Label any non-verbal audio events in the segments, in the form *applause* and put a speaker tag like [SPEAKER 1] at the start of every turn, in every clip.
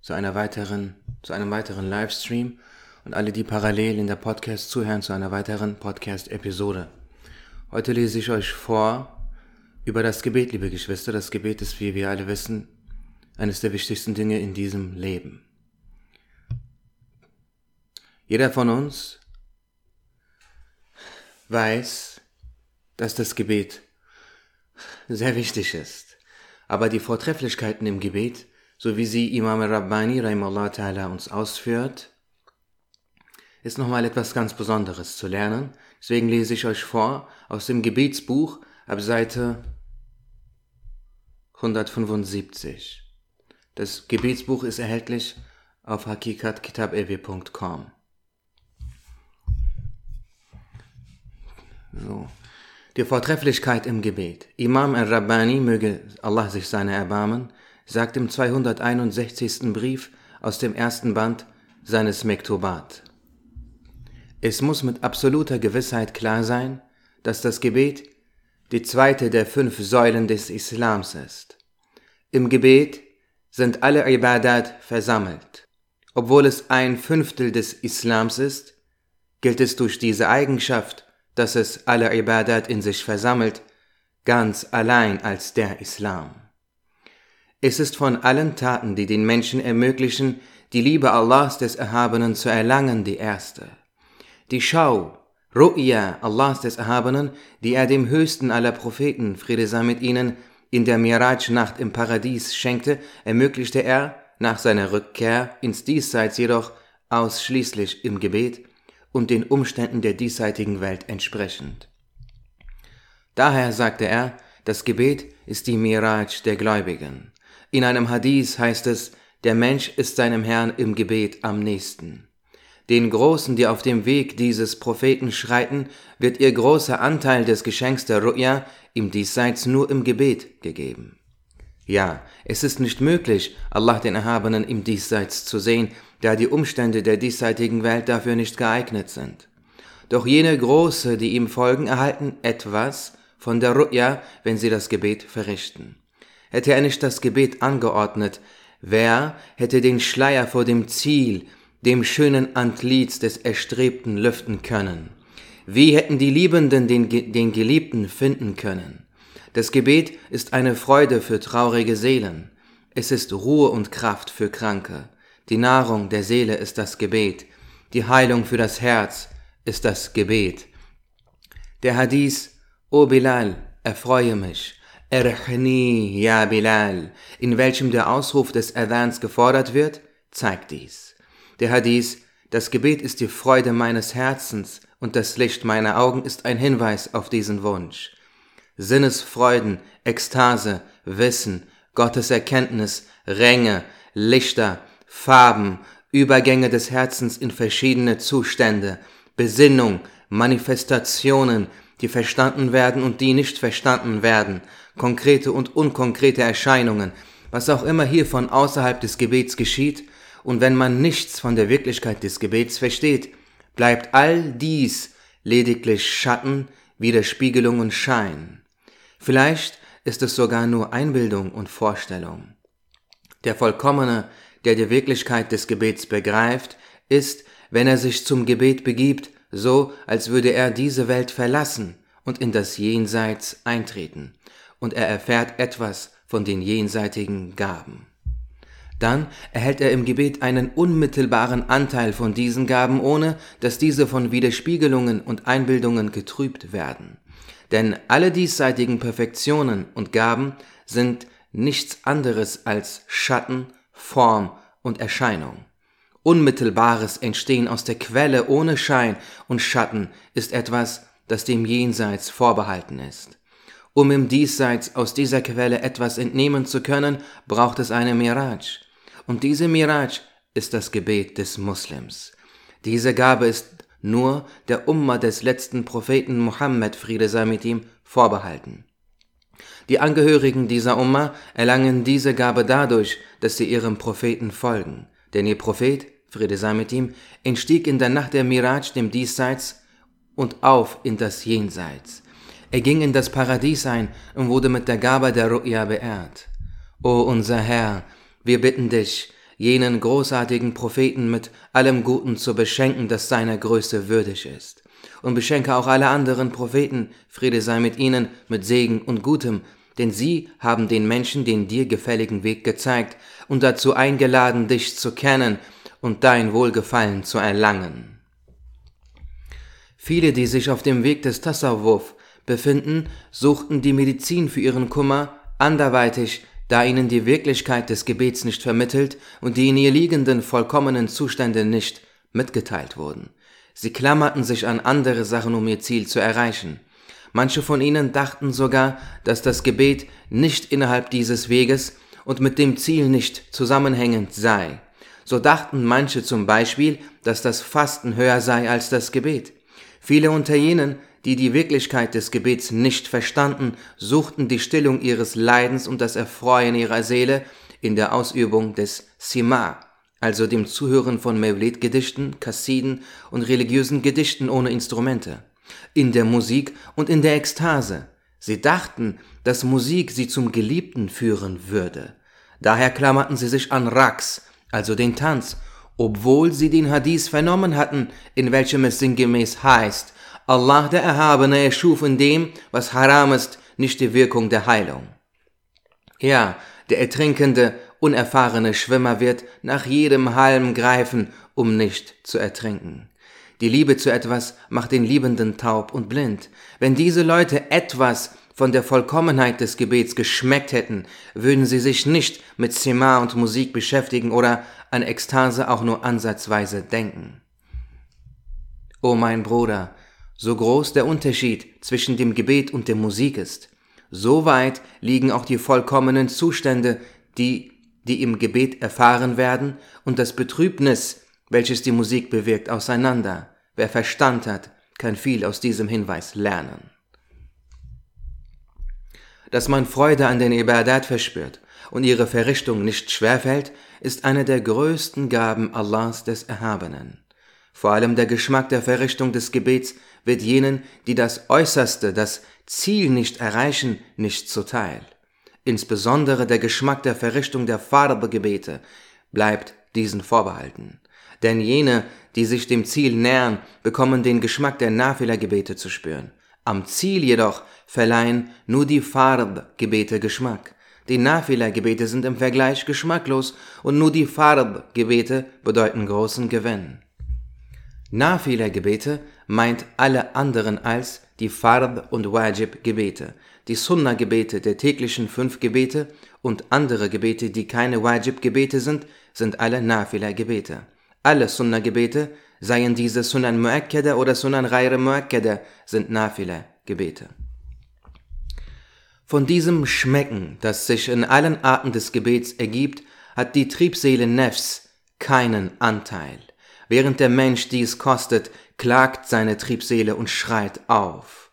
[SPEAKER 1] zu einer weiteren, zu einem weiteren Livestream und alle, die parallel in der Podcast zuhören, zu einer weiteren Podcast-Episode. Heute lese ich euch vor über das Gebet, liebe Geschwister. Das Gebet ist, wie wir alle wissen, eines der wichtigsten Dinge in diesem Leben. Jeder von uns weiß, dass das Gebet sehr wichtig ist. Aber die Vortrefflichkeiten im Gebet, so wie sie Imam Rabbani Rahimullah Ta'ala uns ausführt, ist nochmal etwas ganz Besonderes zu lernen. Deswegen lese ich euch vor aus dem Gebetsbuch ab Seite 175. Das Gebetsbuch ist erhältlich auf hakikatkitabewe.com. So. Die Vortrefflichkeit im Gebet. Imam al-Rabbani, möge Allah sich seine erbarmen, sagt im 261. Brief aus dem ersten Band seines Mektubat. Es muss mit absoluter Gewissheit klar sein, dass das Gebet die zweite der fünf Säulen des Islams ist. Im Gebet sind alle Ibadat versammelt. Obwohl es ein Fünftel des Islams ist, gilt es durch diese Eigenschaft dass es alle Ibadat in sich versammelt, ganz allein als der Islam. Es ist von allen Taten, die den Menschen ermöglichen, die Liebe Allahs des Erhabenen zu erlangen, die erste. Die Schau, Ru'ya Allahs des Erhabenen, die er dem höchsten aller Propheten, Friede sei mit ihnen, in der Miraj-Nacht im Paradies schenkte, ermöglichte er, nach seiner Rückkehr ins Diesseits jedoch ausschließlich im Gebet, und den Umständen der diesseitigen Welt entsprechend. Daher sagte er, das Gebet ist die Miraj der Gläubigen. In einem Hadith heißt es, der Mensch ist seinem Herrn im Gebet am nächsten. Den Großen, die auf dem Weg dieses Propheten schreiten, wird ihr großer Anteil des Geschenks der Ru'ya im Diesseits nur im Gebet gegeben. Ja, es ist nicht möglich, Allah den Erhabenen im Diesseits zu sehen, da die Umstände der diesseitigen Welt dafür nicht geeignet sind. Doch jene Große, die ihm folgen, erhalten etwas von der Ru'ya, wenn sie das Gebet verrichten. Hätte er nicht das Gebet angeordnet, wer hätte den Schleier vor dem Ziel, dem schönen Antlitz des Erstrebten lüften können? Wie hätten die Liebenden den, den Geliebten finden können? Das Gebet ist eine Freude für traurige Seelen. Es ist Ruhe und Kraft für Kranke. Die Nahrung der Seele ist das Gebet. Die Heilung für das Herz ist das Gebet. Der Hadith, O Bilal, erfreue mich. Erchni, ja Bilal, in welchem der Ausruf des Adhans gefordert wird, zeigt dies. Der Hadith, das Gebet ist die Freude meines Herzens und das Licht meiner Augen ist ein Hinweis auf diesen Wunsch. Sinnesfreuden, Ekstase, Wissen, Gottes Erkenntnis, Ränge, Lichter, Farben, Übergänge des Herzens in verschiedene Zustände, Besinnung, Manifestationen, die verstanden werden und die nicht verstanden werden, konkrete und unkonkrete Erscheinungen, was auch immer hier von außerhalb des Gebets geschieht, und wenn man nichts von der Wirklichkeit des Gebets versteht, bleibt all dies lediglich Schatten, Widerspiegelung und Schein. Vielleicht ist es sogar nur Einbildung und Vorstellung. Der Vollkommene der die Wirklichkeit des Gebets begreift, ist, wenn er sich zum Gebet begibt, so, als würde er diese Welt verlassen und in das Jenseits eintreten, und er erfährt etwas von den jenseitigen Gaben. Dann erhält er im Gebet einen unmittelbaren Anteil von diesen Gaben, ohne dass diese von Widerspiegelungen und Einbildungen getrübt werden. Denn alle diesseitigen Perfektionen und Gaben sind nichts anderes als Schatten Form und Erscheinung. Unmittelbares Entstehen aus der Quelle ohne Schein und Schatten ist etwas, das dem Jenseits vorbehalten ist. Um im Diesseits aus dieser Quelle etwas entnehmen zu können, braucht es eine Miraj. Und diese Miraj ist das Gebet des Muslims. Diese Gabe ist nur der Umma des letzten Propheten Muhammad, Friede sei mit ihm, vorbehalten. Die Angehörigen dieser Umma erlangen diese Gabe dadurch, dass sie ihrem Propheten folgen. Denn ihr Prophet, Friede sei mit ihm, entstieg in der Nacht der Miraj dem Diesseits und auf in das Jenseits. Er ging in das Paradies ein und wurde mit der Gabe der Ru'ya beehrt. O unser Herr, wir bitten dich, jenen großartigen Propheten mit allem Guten zu beschenken, das seiner Größe würdig ist. Und beschenke auch alle anderen Propheten, Friede sei mit ihnen, mit Segen und Gutem, denn sie haben den Menschen den dir gefälligen Weg gezeigt und dazu eingeladen, dich zu kennen und dein Wohlgefallen zu erlangen. Viele, die sich auf dem Weg des Tassawwuf befinden, suchten die Medizin für ihren Kummer anderweitig, da ihnen die Wirklichkeit des Gebets nicht vermittelt und die in ihr liegenden vollkommenen Zustände nicht mitgeteilt wurden. Sie klammerten sich an andere Sachen, um ihr Ziel zu erreichen. Manche von ihnen dachten sogar, dass das Gebet nicht innerhalb dieses Weges und mit dem Ziel nicht zusammenhängend sei. So dachten manche zum Beispiel, dass das Fasten höher sei als das Gebet. Viele unter jenen, die die Wirklichkeit des Gebets nicht verstanden, suchten die Stillung ihres Leidens und das Erfreuen ihrer Seele in der Ausübung des Sima, also dem Zuhören von Mevlid-Gedichten, Kassiden und religiösen Gedichten ohne Instrumente, in der Musik und in der Ekstase. Sie dachten, dass Musik sie zum Geliebten führen würde. Daher klammerten sie sich an Raks, also den Tanz, obwohl sie den Hadith vernommen hatten, in welchem es sinngemäß heißt, Allah der Erhabene erschuf in dem, was haram ist, nicht die Wirkung der Heilung. Ja, der ertrinkende, unerfahrene Schwimmer wird nach jedem Halm greifen, um nicht zu ertrinken. Die Liebe zu etwas macht den Liebenden taub und blind. Wenn diese Leute etwas von der Vollkommenheit des Gebets geschmeckt hätten, würden sie sich nicht mit Sema und Musik beschäftigen oder an Ekstase auch nur ansatzweise denken. O mein Bruder, so groß der Unterschied zwischen dem Gebet und der Musik ist, so weit liegen auch die vollkommenen Zustände, die, die im Gebet erfahren werden, und das Betrübnis, welches die Musik bewirkt, auseinander. Wer Verstand hat, kann viel aus diesem Hinweis lernen. Dass man Freude an den Ibadat verspürt und ihre Verrichtung nicht schwerfällt, ist eine der größten Gaben Allahs des Erhabenen. Vor allem der Geschmack der Verrichtung des Gebets wird jenen, die das Äußerste, das Ziel nicht erreichen, nicht zuteil. Insbesondere der Geschmack der Verrichtung der Farbe-Gebete bleibt diesen vorbehalten. Denn jene, die sich dem Ziel nähern, bekommen den Geschmack der Nafila-Gebete zu spüren. Am Ziel jedoch verleihen nur die Farb-Gebete Geschmack. Die Nafila-Gebete sind im Vergleich geschmacklos und nur die Farb-Gebete bedeuten großen Gewinn. Nafila-Gebete meint alle anderen als die Farb- und Wajib-Gebete. Die Sunna-Gebete der täglichen fünf Gebete und andere Gebete, die keine Wajib-Gebete sind, sind alle Nafila-Gebete. Alle Sunna-Gebete, seien diese Sunan Muakkada oder Sunan Ghair Muakkada, sind Nafila-Gebete. Von diesem Schmecken, das sich in allen Arten des Gebets ergibt, hat die Triebseele Nefs keinen Anteil. Während der Mensch dies kostet, klagt seine Triebseele und schreit auf.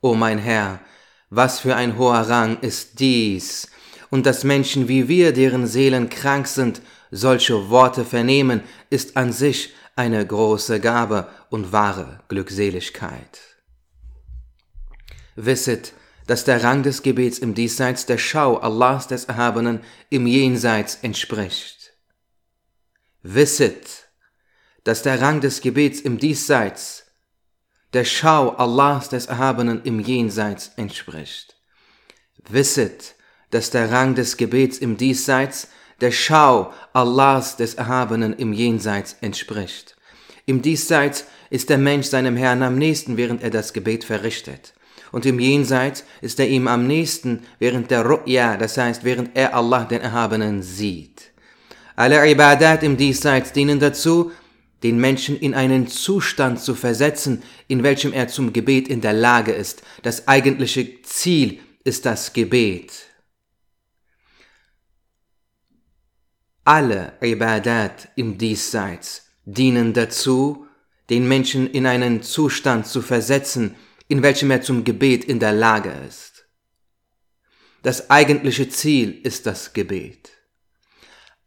[SPEAKER 1] O mein Herr, was für ein hoher Rang ist dies, und dass Menschen wie wir, deren Seelen krank sind, solche Worte vernehmen, ist an sich eine große Gabe und wahre Glückseligkeit. Wisset, dass der Rang des Gebets im Diesseits der Schau Allahs des Erhabenen im Jenseits entspricht. Wisset, dass der Rang des Gebets im Diesseits der Schau Allahs des Erhabenen im Jenseits entspricht. Wisset, dass der Rang des Gebets im Diesseits der Schau Allahs des Erhabenen im Jenseits entspricht. Im Diesseits ist der Mensch seinem Herrn am nächsten, während er das Gebet verrichtet und im Jenseits ist er ihm am nächsten während der Ru'ya, das heißt während er Allah den Erhabenen sieht. Alle Ibadat im Diesseits dienen dazu, den Menschen in einen Zustand zu versetzen, in welchem er zum Gebet in der Lage ist. Das eigentliche Ziel ist das Gebet. Alle Ibadat im Diesseits dienen dazu, den Menschen in einen Zustand zu versetzen, in welchem er zum Gebet in der Lage ist. Das eigentliche Ziel ist das Gebet.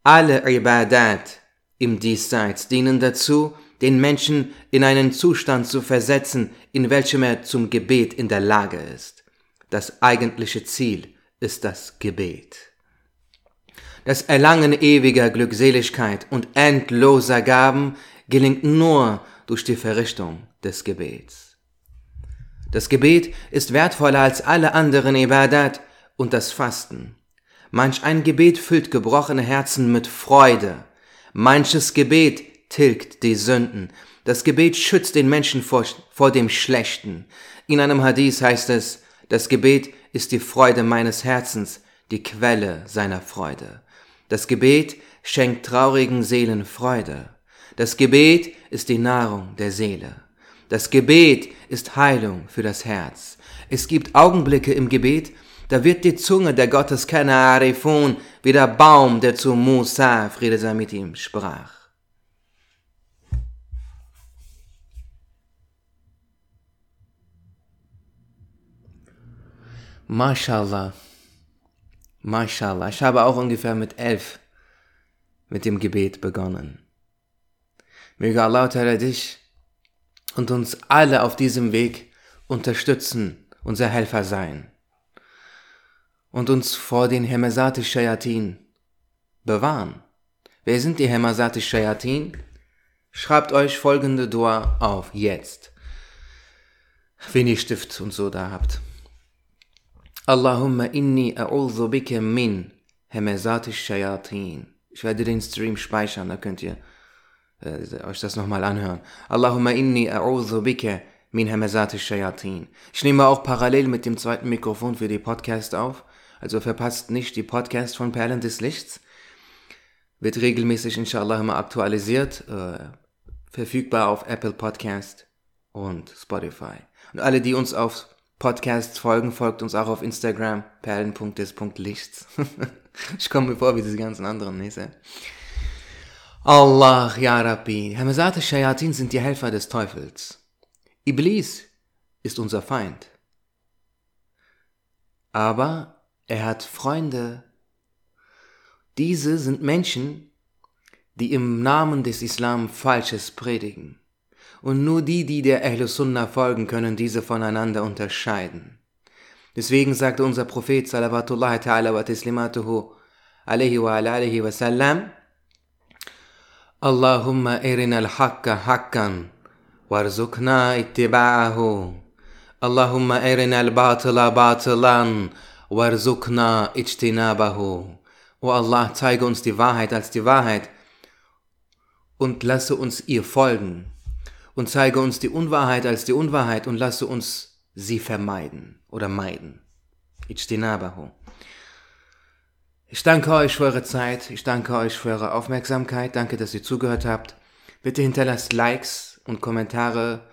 [SPEAKER 1] Alle Ibadat im Diesseits dienen dazu, den Menschen in einen Zustand zu versetzen, in welchem er zum Gebet in der Lage ist. Das eigentliche Ziel ist das Gebet. Das Erlangen ewiger Glückseligkeit und endloser Gaben gelingt nur durch die Verrichtung des Gebets. Das Gebet ist wertvoller als alle anderen Ibadat und das Fasten. Manch ein Gebet füllt gebrochene Herzen mit Freude. Manches Gebet tilgt die Sünden. Das Gebet schützt den Menschen vor, vor dem Schlechten. In einem Hadith heißt es, das Gebet ist die Freude meines Herzens, die Quelle seiner Freude. Das Gebet schenkt traurigen Seelen Freude. Das Gebet ist die Nahrung der Seele. Das Gebet ist Heilung für das Herz. Es gibt Augenblicke im Gebet, da wird die Zunge der Gotteskenner Arifun wie der Baum, der zu Musa, Friede sei mit ihm, sprach. Mashallah. Mashallah. Ich habe auch ungefähr mit elf mit dem Gebet begonnen. Möge Allah dich und uns alle auf diesem Weg unterstützen, unser Helfer sein und uns vor den Hemesati Shayatin bewahren. Wer sind die Hemesati Shayatin? Schreibt euch folgende Dua auf, jetzt. Wenn ihr Stift und so da habt. Allahumma inni a'udhu bika min Hemesati Shayatin. Ich werde den Stream speichern, da könnt ihr äh, euch das nochmal anhören. Allahumma inni a'udhu bika min Hemesati Shayatin. Ich nehme auch parallel mit dem zweiten Mikrofon für die Podcast auf. Also verpasst nicht die Podcast von Perlen des Lichts. Wird regelmäßig inshallah immer aktualisiert. Äh, verfügbar auf Apple Podcast und Spotify. Und alle, die uns auf Podcasts folgen, folgt uns auch auf Instagram, perlen.des.lichts. *laughs* ich komme mir vor wie diese ganzen anderen Nese. Allah, Ya Rabbi. Hamazat Shayatin sind die Helfer des Teufels. Iblis ist unser Feind. Aber er hat Freunde. Diese sind Menschen, die im Namen des Islam Falsches predigen. Und nur die, die der Ahl Sunnah folgen, können diese voneinander unterscheiden. Deswegen sagte unser Prophet Salawatullah ta'ala wa tislimatuhu alaihi wa alihi wa sallam Allahumma irina al-haqqa haqqan warzuqna ittiba'ahu Allahumma irina al-batila batilan Warzukna ijtinabahu. O Allah, zeige uns die Wahrheit als die Wahrheit und lasse uns ihr folgen. Und zeige uns die Unwahrheit als die Unwahrheit und lasse uns sie vermeiden oder meiden. Ijtinabahu. Ich danke euch für eure Zeit, ich danke euch für eure Aufmerksamkeit, danke, dass ihr zugehört habt. Bitte hinterlasst Likes und Kommentare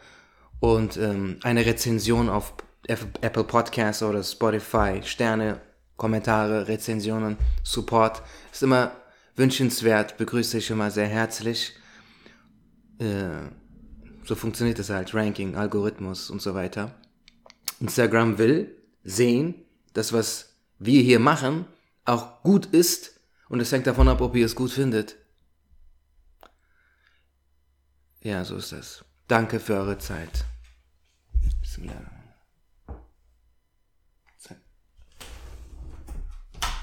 [SPEAKER 1] und ähm, eine Rezension auf Apple Podcasts oder Spotify, Sterne, Kommentare, Rezensionen, Support. Ist immer wünschenswert, begrüße ich immer sehr herzlich. Äh, so funktioniert es halt, Ranking, Algorithmus und so weiter. Instagram will sehen, dass was wir hier machen auch gut ist und es hängt davon ab, ob ihr es gut findet. Ja, so ist das. Danke für eure Zeit. Bismillah.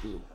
[SPEAKER 1] So.